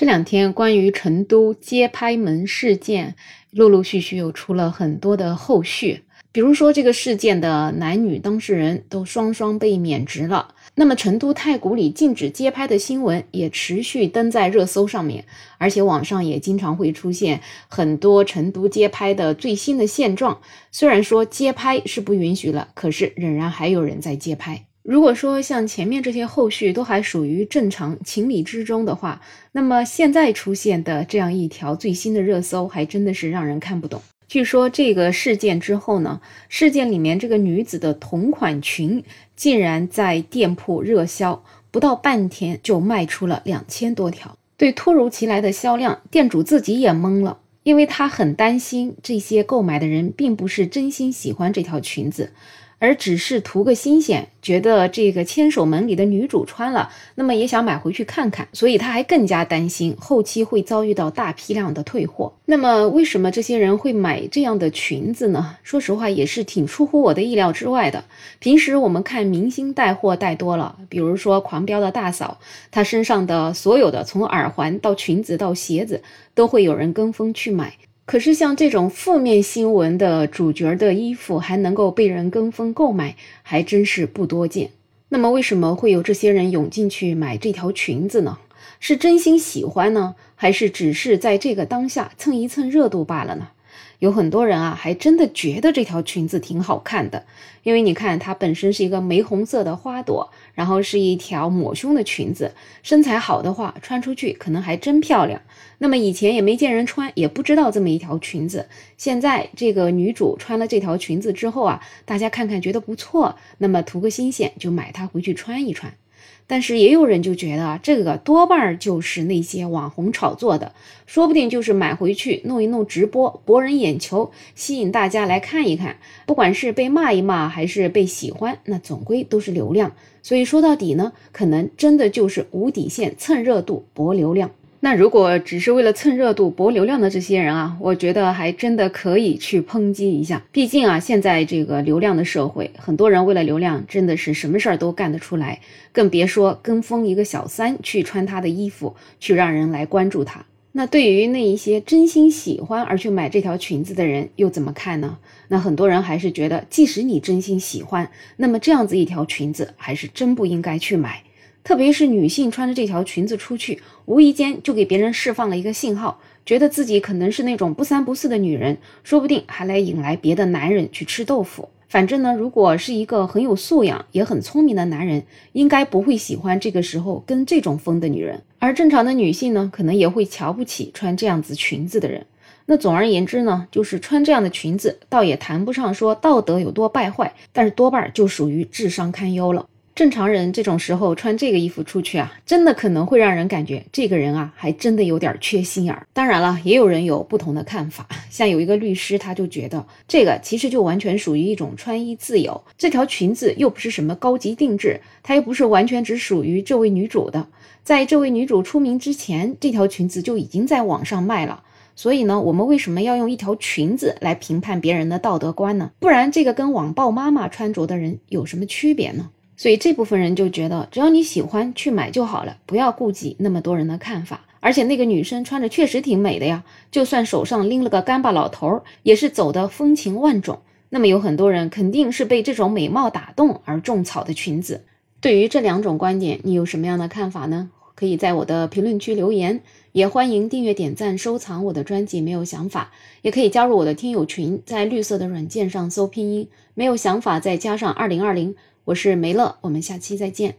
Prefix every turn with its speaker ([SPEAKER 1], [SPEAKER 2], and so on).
[SPEAKER 1] 这两天关于成都街拍门事件，陆陆续续又出了很多的后续。比如说，这个事件的男女当事人都双双被免职了。那么，成都太古里禁止街拍的新闻也持续登在热搜上面，而且网上也经常会出现很多成都街拍的最新的现状。虽然说街拍是不允许了，可是仍然还有人在街拍。如果说像前面这些后续都还属于正常情理之中的话，那么现在出现的这样一条最新的热搜，还真的是让人看不懂。据说这个事件之后呢，事件里面这个女子的同款裙竟然在店铺热销，不到半天就卖出了两千多条。对突如其来的销量，店主自己也懵了，因为他很担心这些购买的人并不是真心喜欢这条裙子。而只是图个新鲜，觉得这个千手门里的女主穿了，那么也想买回去看看，所以他还更加担心后期会遭遇到大批量的退货。那么为什么这些人会买这样的裙子呢？说实话也是挺出乎我的意料之外的。平时我们看明星带货带多了，比如说狂飙的大嫂，她身上的所有的从耳环到裙子到鞋子，都会有人跟风去买。可是像这种负面新闻的主角的衣服还能够被人跟风购买，还真是不多见。那么为什么会有这些人涌进去买这条裙子呢？是真心喜欢呢，还是只是在这个当下蹭一蹭热度罢了呢？有很多人啊，还真的觉得这条裙子挺好看的，因为你看它本身是一个玫红色的花朵，然后是一条抹胸的裙子，身材好的话穿出去可能还真漂亮。那么以前也没见人穿，也不知道这么一条裙子，现在这个女主穿了这条裙子之后啊，大家看看觉得不错，那么图个新鲜就买它回去穿一穿。但是也有人就觉得这个多半就是那些网红炒作的，说不定就是买回去弄一弄直播博人眼球，吸引大家来看一看。不管是被骂一骂还是被喜欢，那总归都是流量。所以说到底呢，可能真的就是无底线蹭热度博流量。那如果只是为了蹭热度、博流量的这些人啊，我觉得还真的可以去抨击一下。毕竟啊，现在这个流量的社会，很多人为了流量，真的是什么事儿都干得出来，更别说跟风一个小三去穿他的衣服，去让人来关注他。那对于那一些真心喜欢而去买这条裙子的人，又怎么看呢？那很多人还是觉得，即使你真心喜欢，那么这样子一条裙子，还是真不应该去买。特别是女性穿着这条裙子出去，无意间就给别人释放了一个信号，觉得自己可能是那种不三不四的女人，说不定还来引来别的男人去吃豆腐。反正呢，如果是一个很有素养也很聪明的男人，应该不会喜欢这个时候跟这种风的女人。而正常的女性呢，可能也会瞧不起穿这样子裙子的人。那总而言之呢，就是穿这样的裙子，倒也谈不上说道德有多败坏，但是多半就属于智商堪忧了。正常人这种时候穿这个衣服出去啊，真的可能会让人感觉这个人啊，还真的有点缺心眼儿。当然了，也有人有不同的看法，像有一个律师，他就觉得这个其实就完全属于一种穿衣自由。这条裙子又不是什么高级定制，它又不是完全只属于这位女主的。在这位女主出名之前，这条裙子就已经在网上卖了。所以呢，我们为什么要用一条裙子来评判别人的道德观呢？不然这个跟网暴妈妈穿着的人有什么区别呢？所以这部分人就觉得，只要你喜欢去买就好了，不要顾及那么多人的看法。而且那个女生穿着确实挺美的呀，就算手上拎了个干巴老头，也是走的风情万种。那么有很多人肯定是被这种美貌打动而种草的裙子。对于这两种观点，你有什么样的看法呢？可以在我的评论区留言，也欢迎订阅、点赞、收藏我的专辑。没有想法，也可以加入我的听友群，在绿色的软件上搜拼音“没有想法”，再加上二零二零。我是梅乐，我们下期再见。